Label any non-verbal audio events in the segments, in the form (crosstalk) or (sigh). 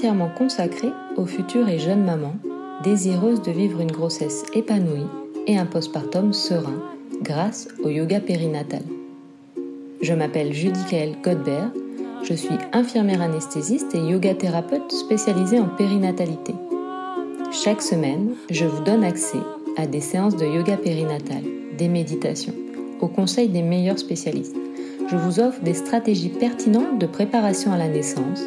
entièrement consacré aux futures et jeunes mamans désireuses de vivre une grossesse épanouie et un postpartum serein grâce au yoga périnatal. Je m'appelle Judicaël Godbert, je suis infirmière anesthésiste et yoga thérapeute spécialisée en périnatalité. Chaque semaine, je vous donne accès à des séances de yoga périnatal, des méditations, au conseil des meilleurs spécialistes je vous offre des stratégies pertinentes de préparation à la naissance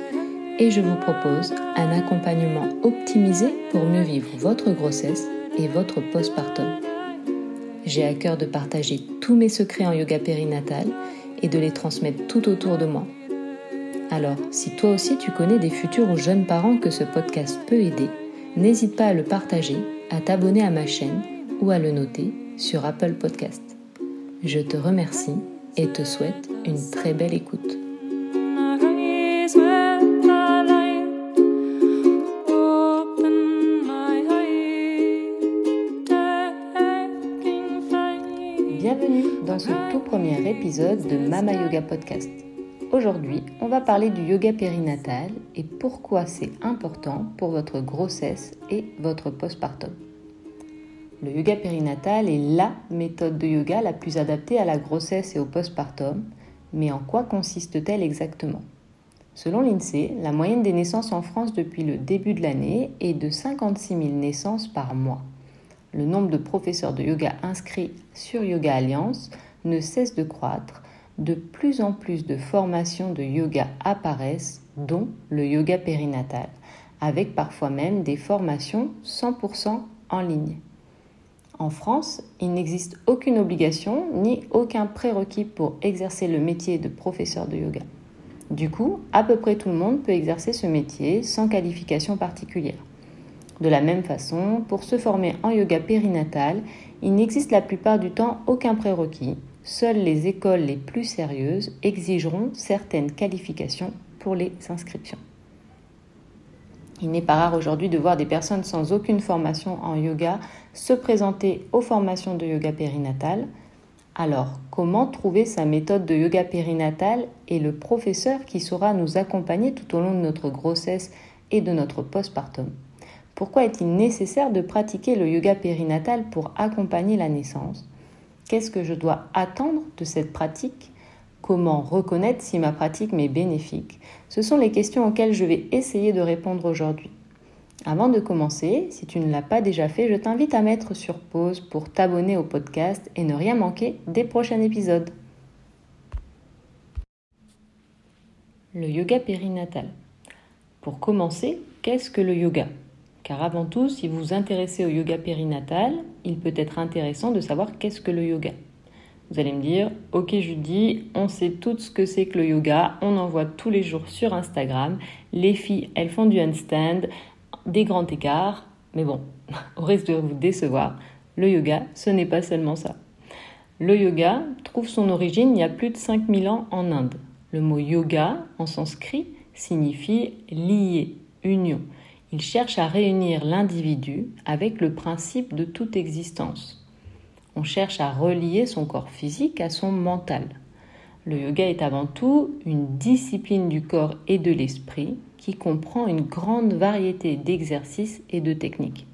et je vous propose un accompagnement optimisé pour mieux vivre votre grossesse et votre postpartum. J'ai à cœur de partager tous mes secrets en yoga périnatal et de les transmettre tout autour de moi. Alors, si toi aussi tu connais des futurs ou jeunes parents que ce podcast peut aider, n'hésite pas à le partager, à t'abonner à ma chaîne ou à le noter sur Apple Podcast. Je te remercie et te souhaite une très belle écoute. Épisode de Mama Yoga Podcast. Aujourd'hui, on va parler du yoga périnatal et pourquoi c'est important pour votre grossesse et votre postpartum. Le yoga périnatal est LA méthode de yoga la plus adaptée à la grossesse et au postpartum, mais en quoi consiste-t-elle exactement? Selon l'INSEE, la moyenne des naissances en France depuis le début de l'année est de 56 000 naissances par mois. Le nombre de professeurs de yoga inscrits sur Yoga Alliance ne cesse de croître. De plus en plus de formations de yoga apparaissent, dont le yoga périnatal, avec parfois même des formations 100% en ligne. En France, il n'existe aucune obligation ni aucun prérequis pour exercer le métier de professeur de yoga. Du coup, à peu près tout le monde peut exercer ce métier sans qualification particulière. De la même façon, pour se former en yoga périnatal, il n'existe la plupart du temps aucun prérequis. Seules les écoles les plus sérieuses exigeront certaines qualifications pour les inscriptions. Il n'est pas rare aujourd'hui de voir des personnes sans aucune formation en yoga se présenter aux formations de yoga périnatal. Alors, comment trouver sa méthode de yoga périnatal et le professeur qui saura nous accompagner tout au long de notre grossesse et de notre postpartum? Pourquoi est-il nécessaire de pratiquer le yoga périnatal pour accompagner la naissance? Qu'est-ce que je dois attendre de cette pratique? Comment reconnaître si ma pratique m'est bénéfique? Ce sont les questions auxquelles je vais essayer de répondre aujourd'hui. Avant de commencer, si tu ne l'as pas déjà fait, je t'invite à mettre sur pause pour t'abonner au podcast et ne rien manquer des prochains épisodes. Le yoga périnatal. Pour commencer, qu'est-ce que le yoga? Car avant tout, si vous vous intéressez au yoga périnatal, il peut être intéressant de savoir qu'est-ce que le yoga. Vous allez me dire, ok Judy, on sait tout ce que c'est que le yoga, on en voit tous les jours sur Instagram, les filles, elles font du handstand, des grands écarts, mais bon, (laughs) au risque de vous décevoir, le yoga, ce n'est pas seulement ça. Le yoga trouve son origine il y a plus de 5000 ans en Inde. Le mot yoga, en sanskrit, signifie lier, union. Il cherche à réunir l'individu avec le principe de toute existence on cherche à relier son corps physique à son mental. Le yoga est avant tout une discipline du corps et de l'esprit qui comprend une grande variété d'exercices et de techniques.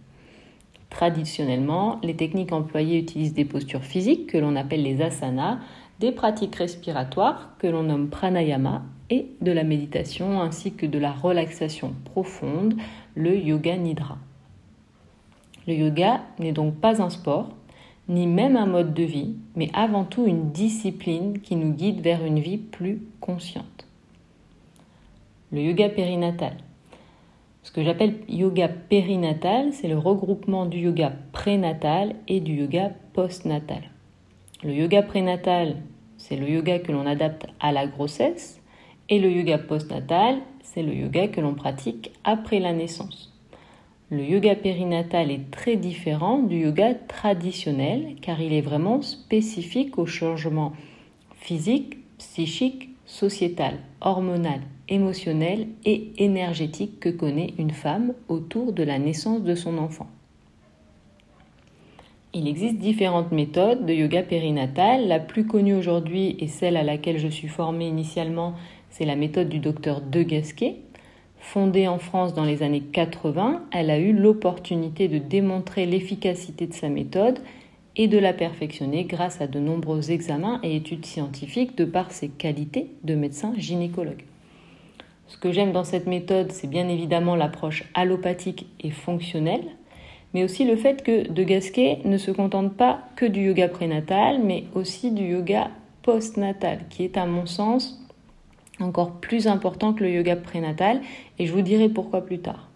Traditionnellement, les techniques employées utilisent des postures physiques que l'on appelle les asanas, des pratiques respiratoires que l'on nomme pranayama et de la méditation ainsi que de la relaxation profonde, le yoga nidra. Le yoga n'est donc pas un sport, ni même un mode de vie, mais avant tout une discipline qui nous guide vers une vie plus consciente. Le yoga périnatal. Ce que j'appelle yoga périnatal, c'est le regroupement du yoga prénatal et du yoga postnatal. Le yoga prénatal, c'est le yoga que l'on adapte à la grossesse et le yoga postnatal, c'est le yoga que l'on pratique après la naissance. Le yoga périnatal est très différent du yoga traditionnel car il est vraiment spécifique au changement physique, psychique, sociétal, hormonal émotionnelle et énergétique que connaît une femme autour de la naissance de son enfant. Il existe différentes méthodes de yoga périnatal. La plus connue aujourd'hui et celle à laquelle je suis formée initialement, c'est la méthode du docteur De Gasquet. Fondée en France dans les années 80, elle a eu l'opportunité de démontrer l'efficacité de sa méthode et de la perfectionner grâce à de nombreux examens et études scientifiques de par ses qualités de médecin gynécologue. Ce que j'aime dans cette méthode, c'est bien évidemment l'approche allopathique et fonctionnelle mais aussi le fait que De Gasquet ne se contente pas que du yoga prénatal, mais aussi du yoga postnatal, qui est à mon sens encore plus important que le yoga prénatal, et je vous dirai pourquoi plus tard.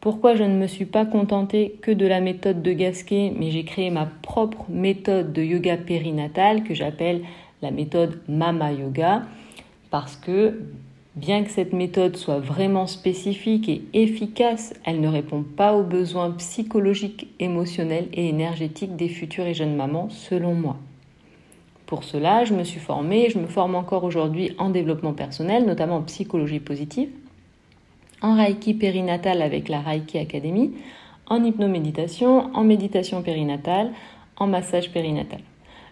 Pourquoi je ne me suis pas contentée que de la méthode de Gasquet, mais j'ai créé ma propre méthode de yoga périnatal que j'appelle la méthode Mama Yoga, parce que Bien que cette méthode soit vraiment spécifique et efficace, elle ne répond pas aux besoins psychologiques, émotionnels et énergétiques des futures et jeunes mamans, selon moi. Pour cela, je me suis formée je me forme encore aujourd'hui en développement personnel, notamment en psychologie positive, en Reiki périnatal avec la Reiki Academy, en hypnoméditation, en méditation périnatale, en massage périnatal.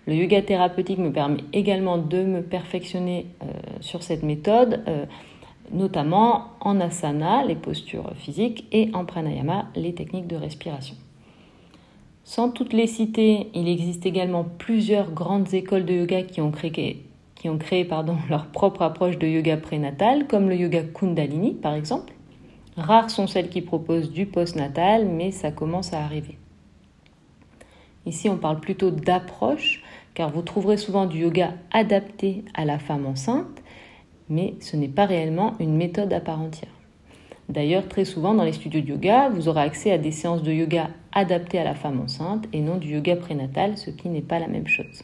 Le yoga thérapeutique me permet également de me perfectionner euh, sur cette méthode, euh, notamment en asana, les postures physiques, et en pranayama, les techniques de respiration. Sans toutes les citer, il existe également plusieurs grandes écoles de yoga qui ont créé, (laughs) leur propre approche de yoga prénatal, comme le yoga Kundalini par exemple. Rares sont celles qui proposent du postnatal, mais ça commence à arriver. Ici, on parle plutôt d'approche car vous trouverez souvent du yoga adapté à la femme enceinte, mais ce n'est pas réellement une méthode à part entière. D'ailleurs, très souvent dans les studios de yoga, vous aurez accès à des séances de yoga adaptées à la femme enceinte et non du yoga prénatal, ce qui n'est pas la même chose.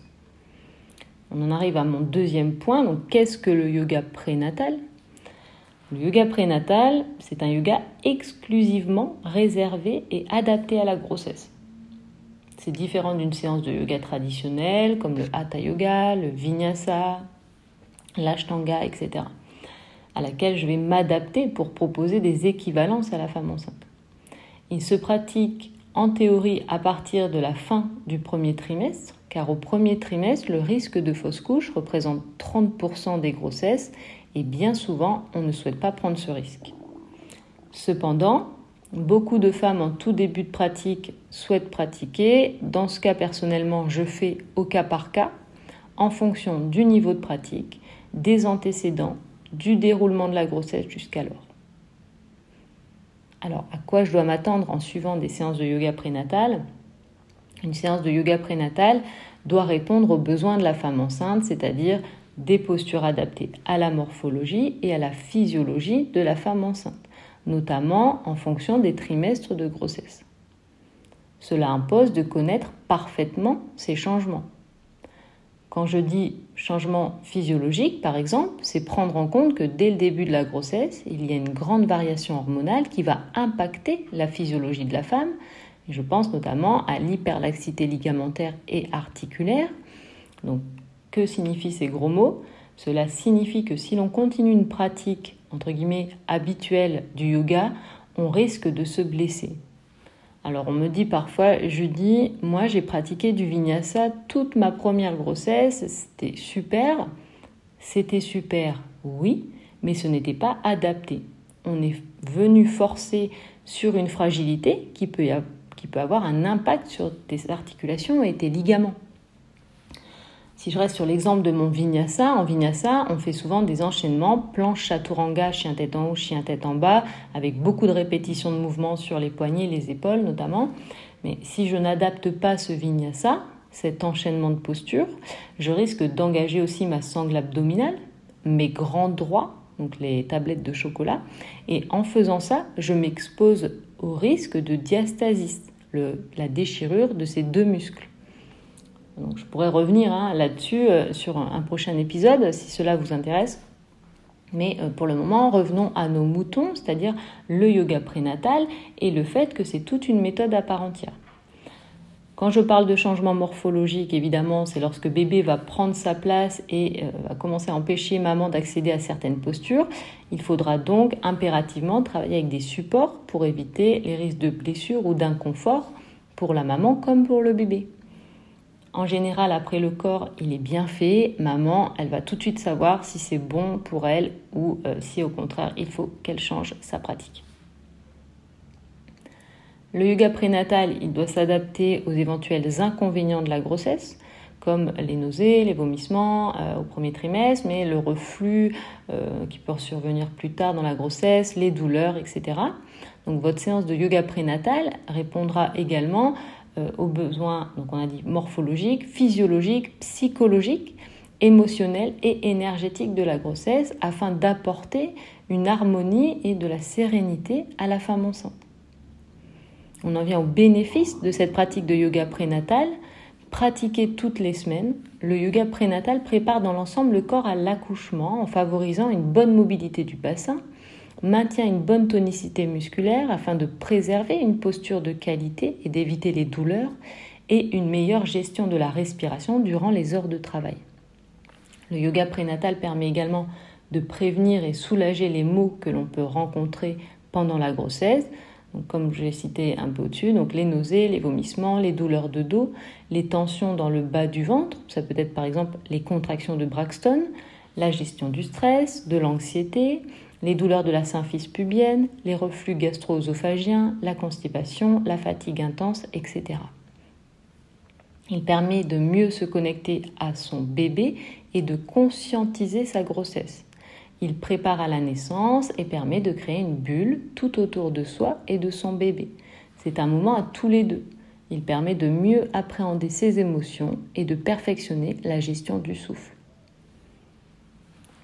On en arrive à mon deuxième point, donc qu'est-ce que le yoga prénatal? Le yoga prénatal, c'est un yoga exclusivement réservé et adapté à la grossesse. C'est différent d'une séance de yoga traditionnelle comme le Hatha Yoga, le Vinyasa, l'Ashtanga, etc. à laquelle je vais m'adapter pour proposer des équivalences à la femme enceinte. Il se pratique en théorie à partir de la fin du premier trimestre, car au premier trimestre, le risque de fausse couche représente 30% des grossesses et bien souvent, on ne souhaite pas prendre ce risque. Cependant, Beaucoup de femmes en tout début de pratique souhaitent pratiquer. Dans ce cas, personnellement, je fais au cas par cas, en fonction du niveau de pratique, des antécédents, du déroulement de la grossesse jusqu'alors. Alors, à quoi je dois m'attendre en suivant des séances de yoga prénatal Une séance de yoga prénatal doit répondre aux besoins de la femme enceinte, c'est-à-dire des postures adaptées à la morphologie et à la physiologie de la femme enceinte notamment en fonction des trimestres de grossesse. Cela impose de connaître parfaitement ces changements. Quand je dis changement physiologique, par exemple, c'est prendre en compte que dès le début de la grossesse, il y a une grande variation hormonale qui va impacter la physiologie de la femme. je pense notamment à l'hyperlaxité ligamentaire et articulaire. Donc, que signifient ces gros mots? Cela signifie que si l'on continue une pratique entre guillemets, habituel du yoga, on risque de se blesser. Alors on me dit parfois, je dis, moi j'ai pratiqué du vinyasa toute ma première grossesse, c'était super, c'était super, oui, mais ce n'était pas adapté. On est venu forcer sur une fragilité qui peut, qui peut avoir un impact sur tes articulations et tes ligaments. Si je reste sur l'exemple de mon vinyasa, en vinyasa, on fait souvent des enchaînements planche chaturanga, chien tête en haut, chien tête en bas, avec beaucoup de répétitions de mouvements sur les poignets, les épaules notamment. Mais si je n'adapte pas ce vinyasa, cet enchaînement de postures, je risque d'engager aussi ma sangle abdominale, mes grands droits, donc les tablettes de chocolat, et en faisant ça, je m'expose au risque de diastasis, la déchirure de ces deux muscles je pourrais revenir hein, là-dessus euh, sur un, prochain épisode si cela vous intéresse. Mais euh, pour le moment, revenons à nos moutons, c'est-à-dire le yoga prénatal et le fait que c'est toute une méthode à part entière. Quand je parle de changement morphologique, évidemment, c'est lorsque bébé va prendre sa place et euh, va commencer à empêcher maman d'accéder à certaines postures. Il faudra donc impérativement travailler avec des supports pour éviter les risques de blessure ou d'inconfort pour la maman comme pour le bébé. En général, après le corps, il est bien fait. Maman, elle va tout de suite savoir si c'est bon pour elle ou euh, si au contraire, il faut qu'elle change sa pratique. Le yoga prénatal, il doit s'adapter aux éventuels inconvénients de la grossesse, comme les nausées, les vomissements euh, au premier trimestre, mais le reflux euh, qui peut survenir plus tard dans la grossesse, les douleurs, etc. Donc votre séance de yoga prénatal répondra également aux besoins, on a dit morphologiques, physiologiques, psychologiques, émotionnels et énergétiques de la grossesse afin d'apporter une harmonie et de la sérénité à la femme enceinte. On en vient au bénéfice de cette pratique de yoga prénatal. Pratiquer toutes les semaines, le yoga prénatal prépare dans l'ensemble le corps à l'accouchement en favorisant une bonne mobilité du bassin, maintient une bonne tonicité musculaire afin de préserver une posture de qualité et d'éviter les douleurs et une meilleure gestion de la respiration durant les heures de travail. Le yoga prénatal permet également de prévenir et soulager les maux que l'on peut rencontrer pendant la grossesse, comme je l'ai cité un peu au-dessus, donc les nausées, les vomissements, les douleurs de dos, les tensions dans le bas du ventre, ça peut être par exemple les contractions de Braxton, la gestion du stress, de l'anxiété, les douleurs de la symphyse pubienne, les reflux gastro-œsophagiens, la constipation, la fatigue intense, etc. Il permet de mieux se connecter à son bébé et de conscientiser sa grossesse. Il prépare à la naissance et permet de créer une bulle tout autour de soi et de son bébé. C'est un moment à tous les deux. Il permet de mieux appréhender ses émotions et de perfectionner la gestion du souffle.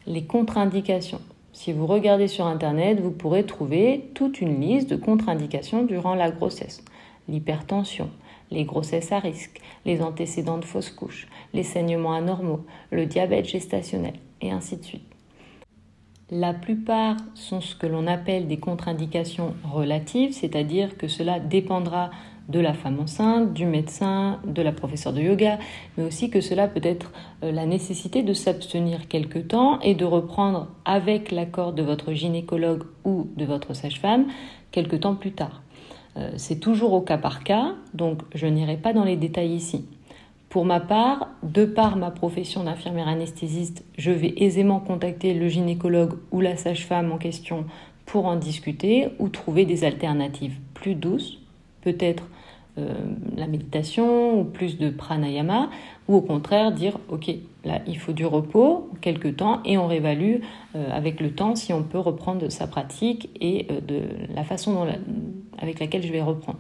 Les contre-indications. Si vous regardez sur Internet, vous pourrez trouver toute une liste de contre-indications durant la grossesse. L'hypertension, les grossesses à risque, les antécédents de fausse couche, les saignements anormaux, le diabète gestationnel, et ainsi de suite. La plupart sont ce que l'on appelle des contre-indications relatives, c'est-à-dire que cela dépendra de la femme enceinte, du médecin, de la professeure de yoga, mais aussi que cela peut être euh, la nécessité de s'abstenir quelque temps et de reprendre avec l'accord de votre gynécologue ou de votre sage-femme quelque temps plus tard. Euh, c'est toujours au cas par cas, donc je n'irai pas dans les détails ici. Pour ma part, de par ma profession d'infirmière anesthésiste, je vais aisément contacter le gynécologue ou la sage-femme en question pour en discuter ou trouver des alternatives plus douces, peut-être euh, la méditation ou plus de pranayama, ou au contraire dire ok, là il faut du repos, quelques temps, et on réévalue euh, avec le temps si on peut reprendre sa pratique et euh, de la façon avec laquelle je vais reprendre.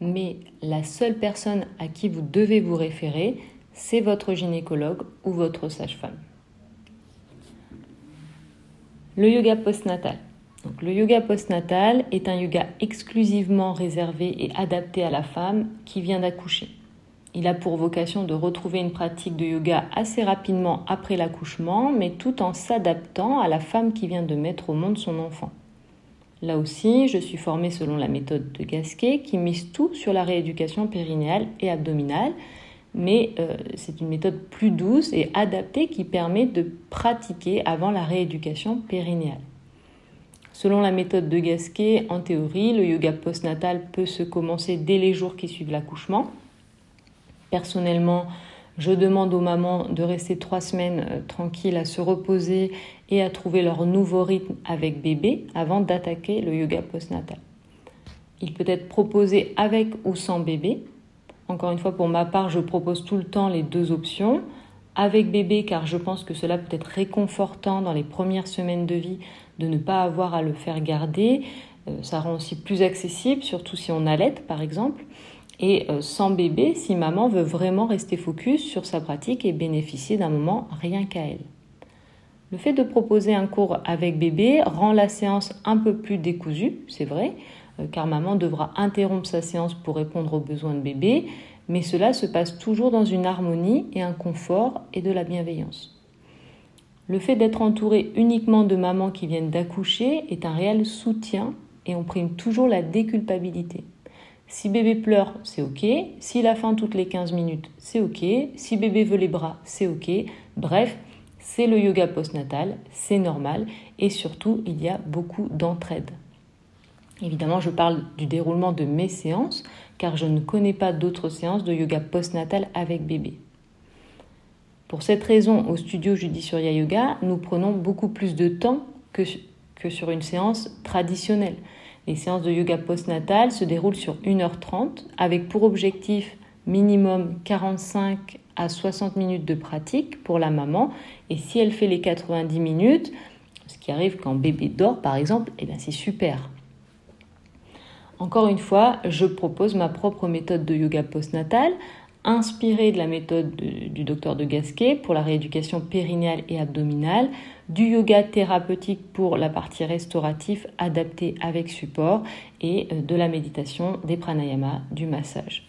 Mais la seule personne à qui vous devez vous référer, c'est votre gynécologue ou votre sage-femme. Le yoga postnatal le yoga postnatal est un yoga exclusivement réservé et adapté à la femme qui vient d'accoucher. Il a pour vocation de retrouver une pratique de yoga assez rapidement après l'accouchement, mais tout en s'adaptant à la femme qui vient de mettre au monde son enfant. Là aussi, je suis formée selon la méthode de Gasquet qui mise tout sur la rééducation périnéale et abdominale, mais euh, c'est une méthode plus douce et adaptée qui permet de pratiquer avant la rééducation périnéale. Selon la méthode de Gasquet, en théorie, le yoga postnatal peut se commencer dès les jours qui suivent l'accouchement. Personnellement, je demande aux mamans de rester trois semaines euh, tranquilles à se reposer et à trouver leur nouveau rythme avec bébé avant d'attaquer le yoga postnatal. Il peut être proposé avec ou sans bébé. Encore une fois, pour ma part, je propose tout le temps les deux options. Avec bébé, car je pense que cela peut être réconfortant dans les premières semaines de vie de ne pas avoir à le faire garder. Euh, ça rend aussi plus accessible, surtout si on allait par exemple. Et euh, sans bébé, si maman veut vraiment rester focus sur sa pratique et bénéficier d'un moment rien qu'à elle. Le fait de proposer un cours avec bébé rend la séance un peu plus décousue, c'est vrai, euh, car maman devra interrompre sa séance pour répondre aux besoins de bébé, mais cela se passe toujours dans une harmonie et un confort et de la bienveillance. Le fait d'être entouré uniquement de mamans qui viennent d'accoucher est un réel soutien et on prime toujours la déculpabilité. Si bébé pleure, c'est ok. S'il a faim toutes les 15 minutes, c'est ok. Si bébé veut les bras, c'est ok. Bref, c'est le yoga postnatal, c'est normal et surtout, il y a beaucoup d'entraide. Évidemment, je parle du déroulement de mes séances car je ne connais pas d'autres séances de yoga postnatal avec bébé. Pour cette raison, au studio Judiciuria Yoga, nous prenons beaucoup plus de temps que, sur une séance traditionnelle. Les séances de yoga postnatal se déroulent sur 1h30 avec pour objectif minimum 45 à 60 minutes de pratique pour la maman. Et si elle fait les 90 minutes, ce qui arrive quand bébé dort par exemple, eh c'est super. Encore une fois, je propose ma propre méthode de yoga postnatal, inspirée de la méthode du docteur de Gasquet pour la rééducation périnéale et abdominale, du yoga thérapeutique pour la partie restaurative adaptée avec support et euh, de la méditation, des pranayamas, du massage.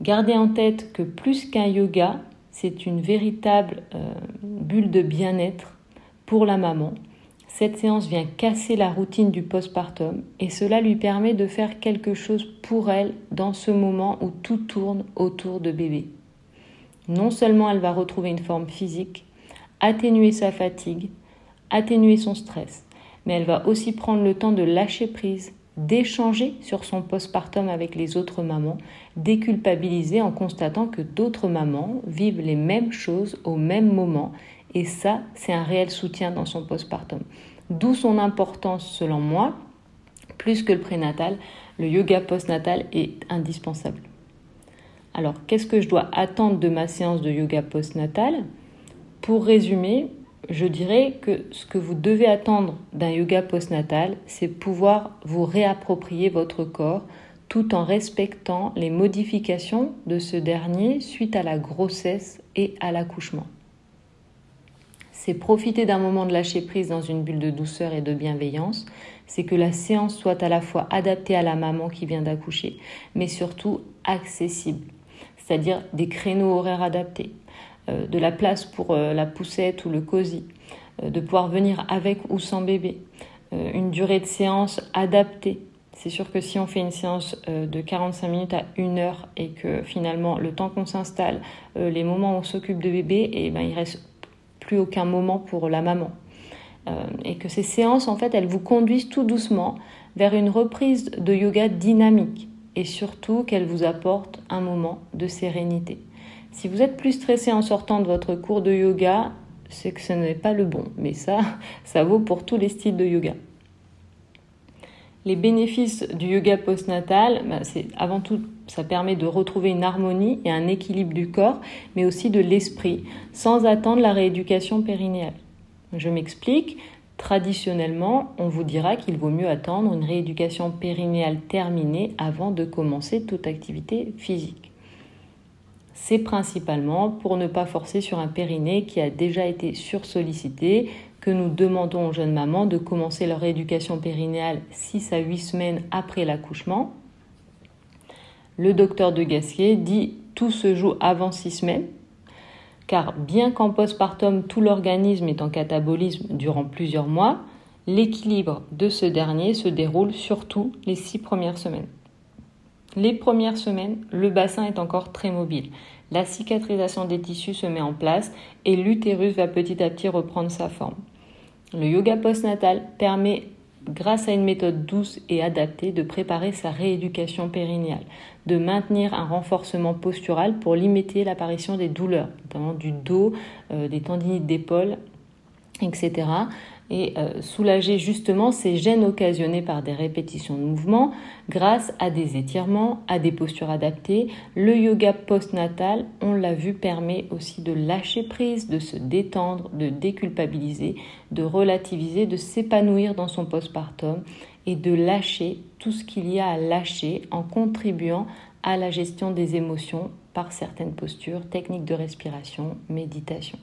Gardez en tête que plus qu'un yoga, c'est une véritable euh, bulle de bien-être pour la maman. Cette séance vient casser la routine du postpartum et cela lui permet de faire quelque chose pour elle dans ce moment où tout tourne autour de bébé. Non seulement elle va retrouver une forme physique, atténuer sa fatigue, atténuer son stress, mais elle va aussi prendre le temps de lâcher prise d'échanger sur son postpartum avec les autres mamans, déculpabiliser en constatant que d'autres mamans vivent les mêmes choses au même moment. Et ça, c'est un réel soutien dans son postpartum. D'où son importance, selon moi, plus que le prénatal, le yoga postnatal est indispensable. Alors, qu'est-ce que je dois attendre de ma séance de yoga postnatal? Pour résumer, je dirais que ce que vous devez attendre d'un yoga postnatal, c'est pouvoir vous réapproprier votre corps tout en respectant les modifications de ce dernier suite à la grossesse et à l'accouchement. C'est profiter d'un moment de lâcher prise dans une bulle de douceur et de bienveillance, c'est que la séance soit à la fois adaptée à la maman qui vient d'accoucher, mais surtout accessible, c'est-à-dire des créneaux horaires adaptés, euh, de la place pour euh, la poussette ou le cosy, euh, de pouvoir venir avec ou sans bébé, une durée de séance adaptée. C'est sûr que si on fait une séance de 45 minutes à 1 heure et que finalement le temps qu'on s'installe, les moments où on s'occupe de bébé, et eh ben, il reste aucun moment pour la maman. et que ces séances, en fait, elles vous conduisent tout doucement vers une reprise de yoga dynamique et surtout qu'elles vous apportent un moment de sérénité. Si vous êtes plus stressé en sortant de votre cours de yoga, c'est que ce n'est pas le bon. Mais ça, (laughs) ça vaut pour tous les styles de yoga. Les bénéfices du yoga postnatal, bah, c'est avant tout, ça permet de retrouver une harmonie et un équilibre du corps, mais aussi de l'esprit, sans attendre la rééducation périnéale. Je m'explique. Traditionnellement, on vous dira qu'il vaut mieux attendre une rééducation périnéale terminée avant de commencer toute activité physique c'est principalement pour ne pas forcer sur un périnée qui a déjà été sursollicité que nous demandons aux jeunes mamans de commencer leur éducation périnéale 6 à 8 semaines après l'accouchement. Le docteur de Gassier dit tout se joue avant 6 semaines, car bien qu'en postpartum tout l'organisme est en catabolisme durant plusieurs mois, l'équilibre de ce dernier se déroule surtout les 6 premières semaines. Les premières semaines, le bassin est encore très mobile. La cicatrisation des tissus se met en place et l'utérus va petit à petit reprendre sa forme. Le yoga postnatal permet, grâce à une méthode douce et adaptée, de préparer sa rééducation périnéale, de maintenir un renforcement postural pour limiter l'apparition des douleurs, notamment du dos, euh, des tendinites d'épaule, etc et euh, soulager justement ces gènes occasionnés par des répétitions de mouvements grâce à des étirements, à des postures adaptées. Le yoga postnatal, on l'a vu, permet aussi de lâcher prise, de se détendre, de déculpabiliser, de relativiser, de s'épanouir dans son postpartum et de lâcher tout ce qu'il y a à lâcher en contribuant à la gestion des émotions par certaines postures, techniques de respiration, méditation.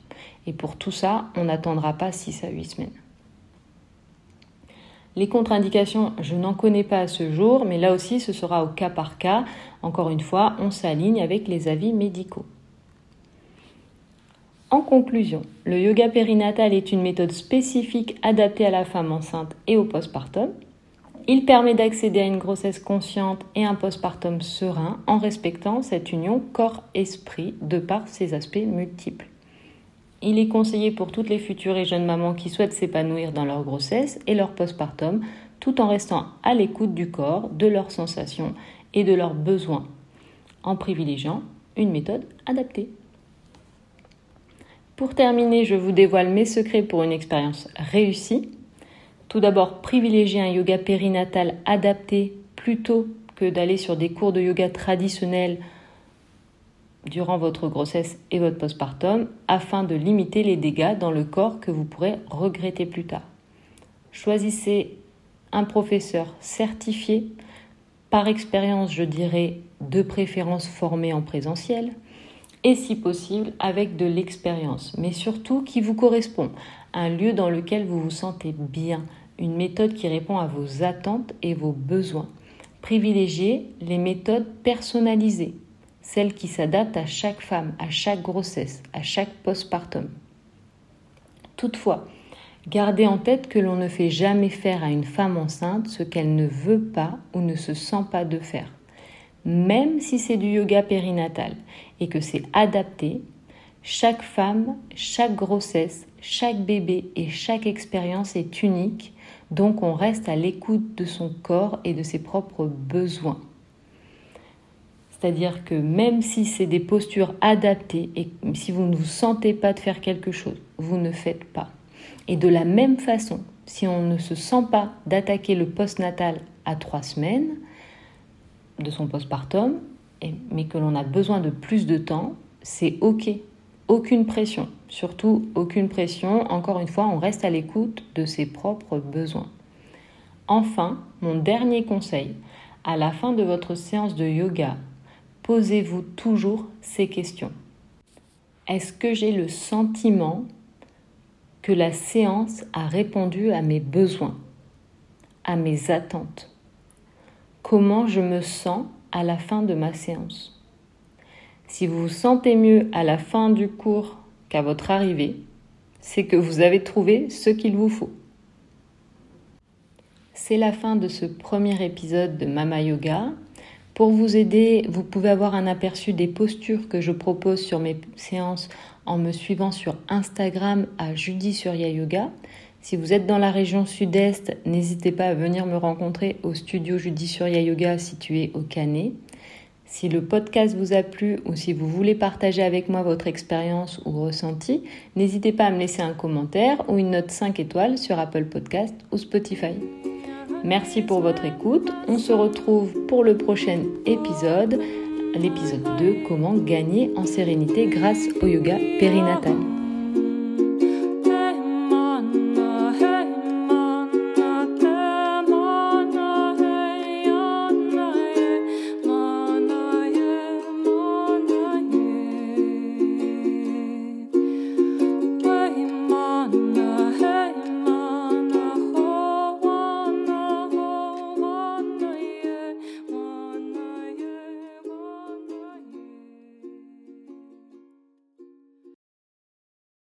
Et pour tout ça, on n'attendra pas 6 à 8 semaines. Les contre-indications, je n'en connais pas à ce jour, mais là aussi ce sera au cas par cas. Encore une fois, on s'aligne avec les avis médicaux. En conclusion, le yoga périnatal est une méthode spécifique adaptée à la femme enceinte et au postpartum. Il permet d'accéder à une grossesse consciente et un postpartum serein en respectant cette union corps-esprit de par ses aspects multiples. Il est conseillé pour toutes les futures et jeunes mamans qui souhaitent s'épanouir dans leur grossesse et leur postpartum tout en restant à l'écoute du corps, de leurs sensations et de leurs besoins, en privilégiant une méthode adaptée. Pour terminer, je vous dévoile mes secrets pour une expérience réussie. Tout d'abord, privilégiez un yoga périnatal adapté plutôt que d'aller sur des cours de yoga traditionnels durant votre grossesse et votre postpartum afin de limiter les dégâts dans le corps que vous pourrez regretter plus tard. Choisissez un professeur certifié, par expérience je dirais de préférence formé en présentiel, et si possible avec de l'expérience, mais surtout qui vous correspond, un lieu dans lequel vous vous sentez bien, une méthode qui répond à vos attentes et vos besoins. Privilégiez les méthodes personnalisées, celles qui s'adaptent à chaque femme, à chaque grossesse, à chaque postpartum. Toutefois, gardez en tête que l'on ne fait jamais faire à une femme enceinte ce qu'elle ne veut pas ou ne se sent pas de faire. Même si c'est du yoga périnatal et que c'est adapté, chaque femme, chaque grossesse, chaque bébé et chaque expérience est unique donc on reste à l'écoute de son corps et de ses propres besoins. C'est-à-dire que même si c'est des postures adaptées et si vous ne vous sentez pas de faire quelque chose, vous ne faites pas. Et de la même façon, si on ne se sent pas d'attaquer le postnatal à trois semaines de son postpartum, mais que l'on a besoin de plus de temps, c'est OK. Aucune pression, surtout aucune pression. Encore une fois, on reste à l'écoute de ses propres besoins. Enfin, mon dernier conseil, à la fin de votre séance de yoga, posez-vous toujours ces questions. Est-ce que j'ai le sentiment que la séance a répondu à mes besoins, à mes attentes? Comment je me sens à la fin de ma séance? Si vous vous sentez mieux à la fin du cours qu'à votre arrivée, c'est que vous avez trouvé ce qu'il vous faut. C'est la fin de ce premier épisode de Mama Yoga. Pour vous aider, vous pouvez avoir un aperçu des postures que je propose sur mes séances en me suivant sur Instagram à Judy Surya Yoga. Si vous êtes dans la région sud-est, n'hésitez pas à venir me rencontrer au studio Judy Surya Yoga situé au Canet. Si le podcast vous a plu ou si vous voulez partager avec moi votre expérience ou ressenti, n'hésitez pas à me laisser un commentaire ou une note 5 étoiles sur Apple Podcast ou Spotify. Merci pour votre écoute. On se retrouve pour le prochain épisode, l'épisode 2, comment gagner en sérénité grâce au yoga périnatal.